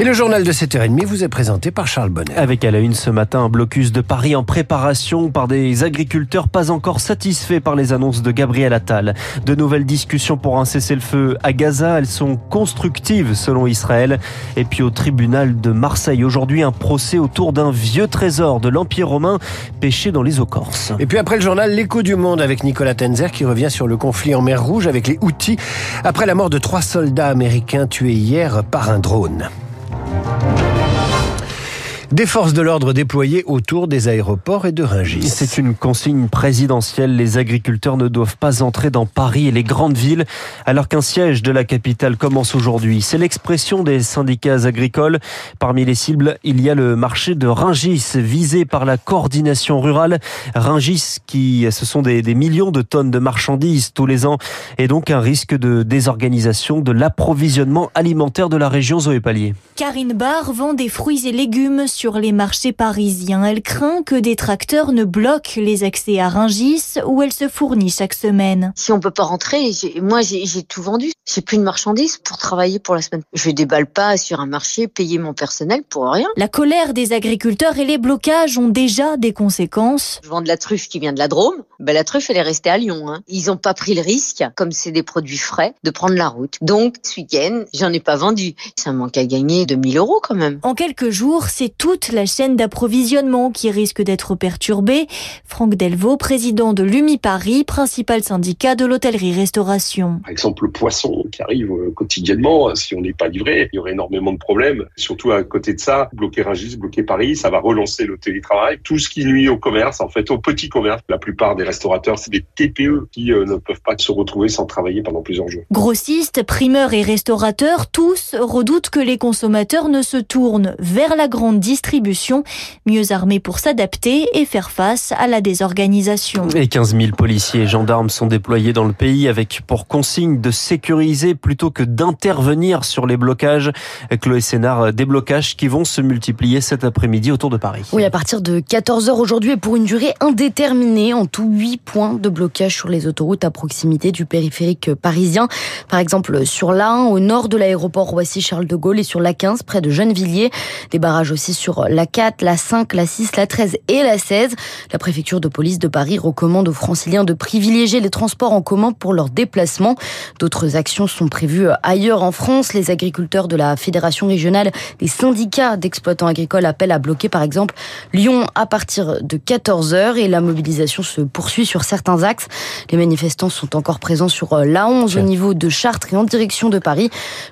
Et le journal de 7h30 vous est présenté par Charles Bonnet. Avec à la une ce matin un blocus de Paris en préparation par des agriculteurs pas encore satisfaits par les annonces de Gabriel Attal. De nouvelles discussions pour un cessez-le-feu à Gaza, elles sont constructives selon Israël. Et puis au tribunal de Marseille, aujourd'hui un procès autour d'un vieux trésor de l'Empire romain pêché dans les eaux corses. Et puis après le journal L'écho du monde avec Nicolas Tenzer qui revient sur le conflit en mer Rouge avec les Houthis après la mort de trois soldats américains tués hier par un drone. Thank you. Des forces de l'ordre déployées autour des aéroports et de Rungis. C'est une consigne présidentielle. Les agriculteurs ne doivent pas entrer dans Paris et les grandes villes alors qu'un siège de la capitale commence aujourd'hui. C'est l'expression des syndicats agricoles. Parmi les cibles, il y a le marché de Rungis visé par la coordination rurale. Rungis qui, ce sont des, des millions de tonnes de marchandises tous les ans et donc un risque de désorganisation de l'approvisionnement alimentaire de la région Zoé Pallier. Karine Barr vend des fruits et légumes sur les marchés parisiens. Elle craint que des tracteurs ne bloquent les accès à Rungis où elle se fournit chaque semaine. Si on peut pas rentrer, moi j'ai tout vendu. J'ai plus de marchandises pour travailler pour la semaine. Je déballe pas sur un marché, payer mon personnel pour rien. La colère des agriculteurs et les blocages ont déjà des conséquences. Je vends de la truffe qui vient de la Drôme. Ben, la truffe, elle est restée à Lyon. Hein. Ils ont pas pris le risque, comme c'est des produits frais, de prendre la route. Donc, ce week-end, j'en ai pas vendu. Ça manque à gagner 2000 euros quand même. En quelques jours, c'est tout toute la chaîne d'approvisionnement qui risque d'être perturbée. Franck Delvaux, président de l'UMI Paris, principal syndicat de l'hôtellerie-restauration. Par exemple, le poisson qui arrive euh, quotidiennement, si on n'est pas livré, il y aurait énormément de problèmes. Surtout à côté de ça, bloquer Rungis, bloquer Paris, ça va relancer le télétravail. Tout ce qui nuit au commerce, en fait, au petit commerce. La plupart des restaurateurs, c'est des TPE qui euh, ne peuvent pas se retrouver sans travailler pendant plusieurs jours. Grossistes, primeurs et restaurateurs, tous redoutent que les consommateurs ne se tournent vers la grande distribution distribution, mieux armés pour s'adapter et faire face à la désorganisation. Et 15 000 policiers et gendarmes sont déployés dans le pays avec pour consigne de sécuriser plutôt que d'intervenir sur les blocages. Chloé Sénard, des blocages qui vont se multiplier cet après-midi autour de Paris. Oui, à partir de 14h aujourd'hui et pour une durée indéterminée, en tout 8 points de blocage sur les autoroutes à proximité du périphérique parisien. Par exemple, sur l'A1 au nord de l'aéroport Roissy-Charles de Gaulle et sur l'A15 près de Gennevilliers. Des barrages aussi sur sur la 4, la 5, la 6, la 13 et la 16. La préfecture de police de Paris recommande aux franciliens de privilégier les transports en commun pour leurs déplacements. D'autres actions sont prévues ailleurs en France. Les agriculteurs de la Fédération régionale des syndicats d'exploitants agricoles appellent à bloquer par exemple Lyon à partir de 14h et la mobilisation se poursuit sur certains axes. Les manifestants sont encore présents sur l'A11 au niveau de Chartres et en direction de Paris.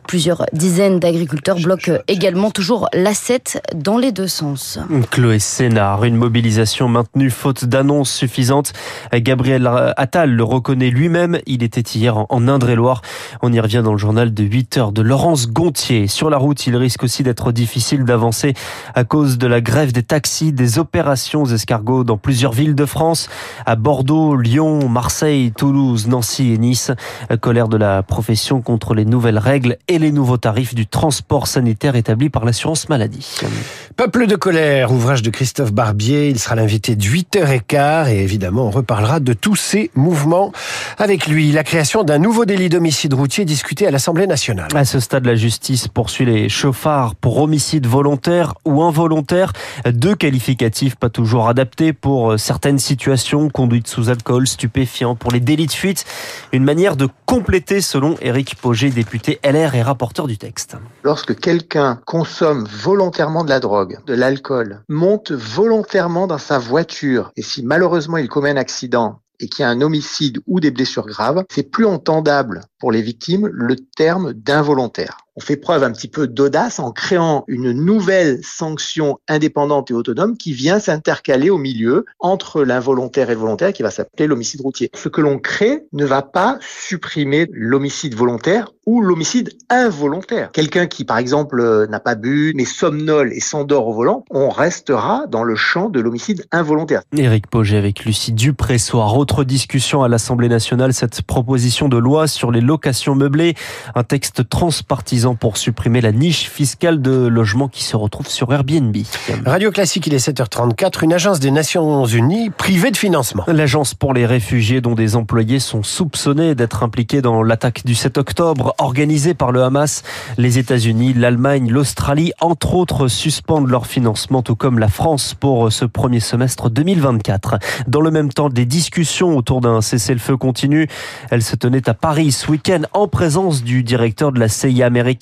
Plusieurs dizaines d'agriculteurs bloquent également toujours l'A7 dans les deux sens. Chloé Sénard, une mobilisation maintenue faute d'annonces suffisantes. Gabriel Attal le reconnaît lui-même. Il était hier en Indre-et-Loire. On y revient dans le journal de 8 heures de Laurence Gontier. Sur la route, il risque aussi d'être difficile d'avancer à cause de la grève des taxis, des opérations escargots dans plusieurs villes de France, à Bordeaux, Lyon, Marseille, Toulouse, Nancy et Nice. Colère de la profession contre les nouvelles règles et les nouveaux tarifs du transport sanitaire établis par l'assurance maladie. Peuple de colère, ouvrage de Christophe Barbier. Il sera l'invité de 8h15 et évidemment on reparlera de tous ces mouvements avec lui. La création d'un nouveau délit d'homicide routier discuté à l'Assemblée nationale. À ce stade, la justice poursuit les chauffards pour homicide volontaire ou involontaire. Deux qualificatifs pas toujours adaptés pour certaines situations, conduite sous alcool, stupéfiant, pour les délits de fuite. Une manière de compléter selon Éric Poget, député LR et rapporteur du texte. Lorsque quelqu'un consomme volontairement de la drogue, de l'alcool, monte volontairement dans sa voiture et si malheureusement il commet un accident et qu'il y a un homicide ou des blessures graves, c'est plus entendable pour les victimes le terme d'involontaire. On fait preuve un petit peu d'audace en créant une nouvelle sanction indépendante et autonome qui vient s'intercaler au milieu entre l'involontaire et le volontaire qui va s'appeler l'homicide routier. Ce que l'on crée ne va pas supprimer l'homicide volontaire ou l'homicide involontaire. Quelqu'un qui, par exemple, euh, n'a pas bu, mais somnole et s'endort au volant, on restera dans le champ de l'homicide involontaire. Éric Poget avec Lucie Dupressoir. Autre discussion à l'Assemblée nationale, cette proposition de loi sur les locations meublées, un texte transpartisan suffisant pour supprimer la niche fiscale de logements qui se retrouve sur Airbnb. Radio Classique, il est 7h34. Une agence des Nations Unies privée de financement. L'agence pour les réfugiés dont des employés sont soupçonnés d'être impliqués dans l'attaque du 7 octobre organisée par le Hamas. Les États-Unis, l'Allemagne, l'Australie, entre autres, suspendent leur financement, tout comme la France pour ce premier semestre 2024. Dans le même temps, des discussions autour d'un cessez-le-feu continuent. Elles se tenaient à Paris ce week-end en présence du directeur de la CIA américaine,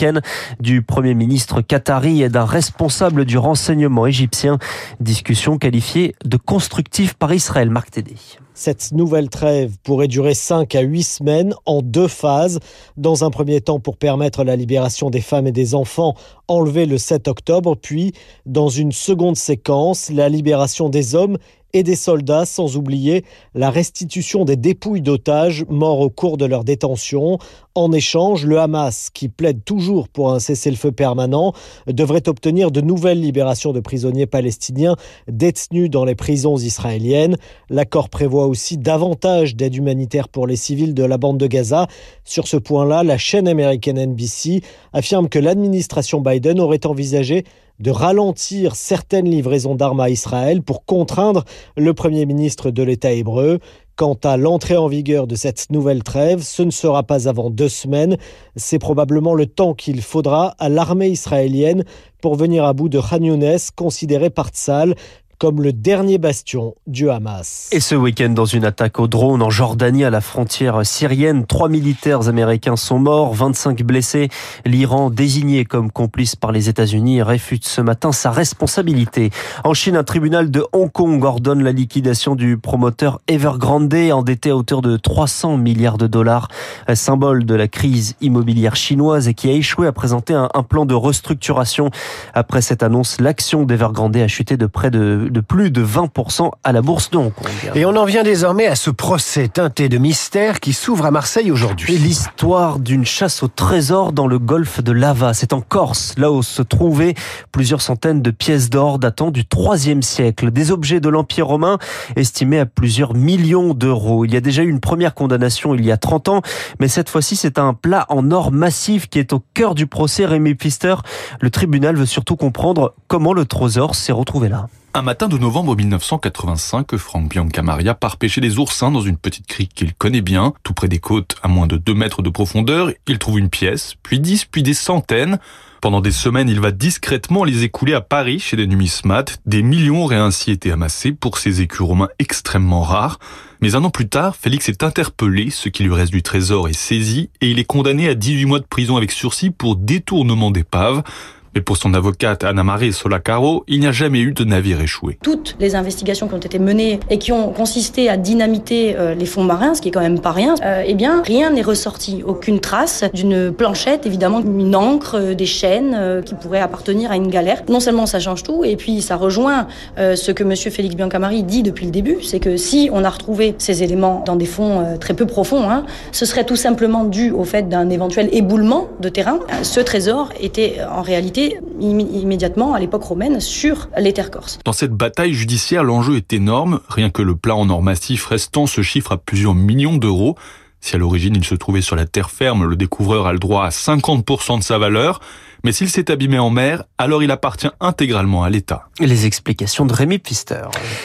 du premier ministre qatari et d'un responsable du renseignement égyptien. Discussion qualifiée de constructive par Israël. Marc Tédé. Cette nouvelle trêve pourrait durer 5 à 8 semaines en deux phases. Dans un premier temps pour permettre la libération des femmes et des enfants enlevés le 7 octobre, puis dans une seconde séquence, la libération des hommes et des soldats, sans oublier la restitution des dépouilles d'otages morts au cours de leur détention. En échange, le Hamas, qui plaide toujours pour un cessez-le-feu permanent, devrait obtenir de nouvelles libérations de prisonniers palestiniens détenus dans les prisons israéliennes. L'accord prévoit aussi davantage d'aide humanitaire pour les civils de la bande de Gaza. Sur ce point-là, la chaîne américaine NBC affirme que l'administration Biden aurait envisagé de ralentir certaines livraisons d'armes à Israël pour contraindre le Premier ministre de l'État hébreu. Quant à l'entrée en vigueur de cette nouvelle trêve, ce ne sera pas avant deux semaines. C'est probablement le temps qu'il faudra à l'armée israélienne pour venir à bout de Khan Younes, considéré par Tzal comme le dernier bastion du Hamas. Et ce week-end, dans une attaque au drone en Jordanie à la frontière syrienne, trois militaires américains sont morts, 25 blessés. L'Iran, désigné comme complice par les États-Unis, réfute ce matin sa responsabilité. En Chine, un tribunal de Hong Kong ordonne la liquidation du promoteur Evergrande, endetté à hauteur de 300 milliards de dollars, symbole de la crise immobilière chinoise et qui a échoué à présenter un, plan de restructuration. Après cette annonce, l'action d'Evergrande a chuté de près de de plus de 20% à la bourse de Hong Kong. Et on en vient désormais à ce procès teinté de mystère qui s'ouvre à Marseille aujourd'hui. L'histoire d'une chasse au trésor dans le golfe de Lava. C'est en Corse, là où se trouvaient plusieurs centaines de pièces d'or datant du 3 siècle. Des objets de l'Empire romain estimés à plusieurs millions d'euros. Il y a déjà eu une première condamnation il y a 30 ans, mais cette fois-ci c'est un plat en or massif qui est au cœur du procès Rémi Pfister. Le tribunal veut surtout comprendre comment le trésor s'est retrouvé là. Un matin de novembre 1985, Franck Biancamaria part pêcher des oursins dans une petite crique qu'il connaît bien, tout près des côtes, à moins de 2 mètres de profondeur. Il trouve une pièce, puis 10, puis des centaines. Pendant des semaines, il va discrètement les écouler à Paris chez des numismates. Des millions auraient ainsi été amassés pour ces écus romains extrêmement rares. Mais un an plus tard, Félix est interpellé, ce qui lui reste du trésor est saisi, et il est condamné à 18 mois de prison avec sursis pour détournement d'épave. Mais pour son avocate Anna-Marie Solacaro, il n'y a jamais eu de navire échoué. Toutes les investigations qui ont été menées et qui ont consisté à dynamiter euh, les fonds marins, ce qui est quand même pas rien, euh, eh bien, rien n'est ressorti. Aucune trace d'une planchette, évidemment, une encre, euh, des chaînes qui pourraient appartenir à une galère. Non seulement ça change tout, et puis ça rejoint ce que monsieur Félix Biancamari dit depuis le début, c'est que si on a retrouvé ces éléments dans des fonds très peu profonds, hein, ce serait tout simplement dû au fait d'un éventuel éboulement de terrain. Ce trésor était en réalité immédiatement à l'époque romaine sur les terres corses. Dans cette bataille judiciaire, l'enjeu est énorme. Rien que le plat en or massif restant se chiffre à plusieurs millions d'euros. Si à l'origine il se trouvait sur la terre ferme, le découvreur a le droit à 50% de sa valeur. Mais s'il s'est abîmé en mer, alors il appartient intégralement à l'État. Les explications de Rémi Pfister.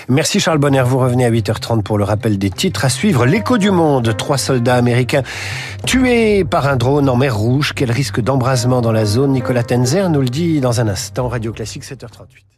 Merci Charles Bonner. Vous revenez à 8h30 pour le rappel des titres. À suivre, l'écho du monde. Trois soldats américains tués par un drone en mer Rouge. Quel risque d'embrasement dans la zone? Nicolas Tenzer nous le dit dans un instant. Radio Classique 7h38.